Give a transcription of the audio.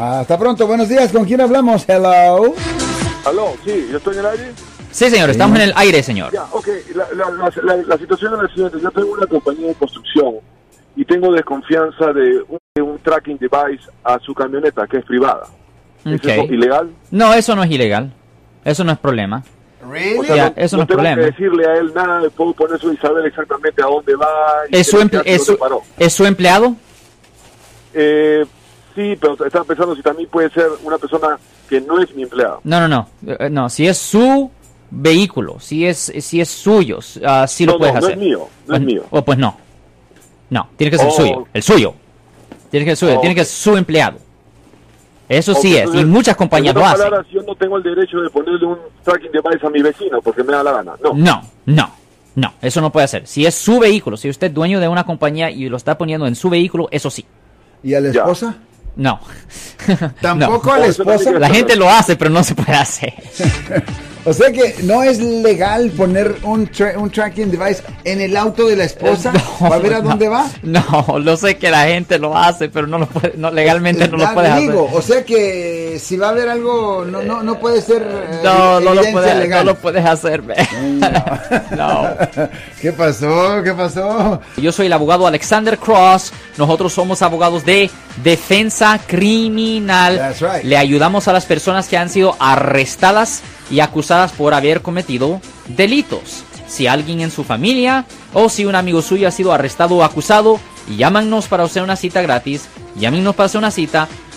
Hasta pronto, buenos días, ¿con quién hablamos? Hello. Aló, sí, yo estoy en el aire. Sí, señor, estamos en el aire, señor. Ya, ok, la, la, la, la, la situación es la siguiente, yo tengo una compañía de construcción y tengo desconfianza de un, de un tracking device a su camioneta que es privada. ¿Es eso ilegal? No, eso no es ilegal. Eso no es problema. O Really? sea, Ya, no, eso no es tengo problema. que decirle a él nada, puedo poner eso y saber exactamente a dónde va. y ¿Es su, emple-. ¿Es su empleado? Eh, sí, pero estaba pensando si también puede ser una persona que no es mi empleado. No, no, no. Eh, No, si es su vehículo, si es, si es suyo, ah, sí lo puedes no, no hacer. es mío, no Pues- es mío. Oh, pues no. No, tiene que ser el Oh. suyo. El suyo. Tiene que ser suyo, Oh, tiene que ser su empleado. Eso sí es, y muchas compañías lo hacen. palabras, yo no tengo el derecho de ponerle un tracking device a mi vecino porque me da la gana. No. No, no, no, eso no puede hacer. Si es su vehículo, si usted es dueño de una compañía y lo está poniendo en su vehículo, eso sí. ¿Y a la Ya. No. Tampoco No. a la eso esposa. también La gente lo hace, pero no se puede hacer. O sea que no es legal poner un, tra- un tracking device en el auto de la esposa No, para ver a no. dónde va. No, lo sé que la gente lo hace, pero no lo puede, no, legalmente no lo puedes digo, hacer. o sea que si va a haber algo, no, no, no puede ser eh, No, no lo evidencia puedes, no legal. lo puedes hacer. ve. No. ¿Qué pasó? ¿Qué pasó? Yo soy el abogado Alexander Cross. Nosotros somos abogados de defensa criminal. That's right. Le ayudamos a las personas que han sido arrestadas y acusadas por haber cometido delitos. Si alguien en su familia o si un amigo suyo ha sido arrestado o acusado, llámanos para hacer una cita gratis. Llámenos para hacer una cita.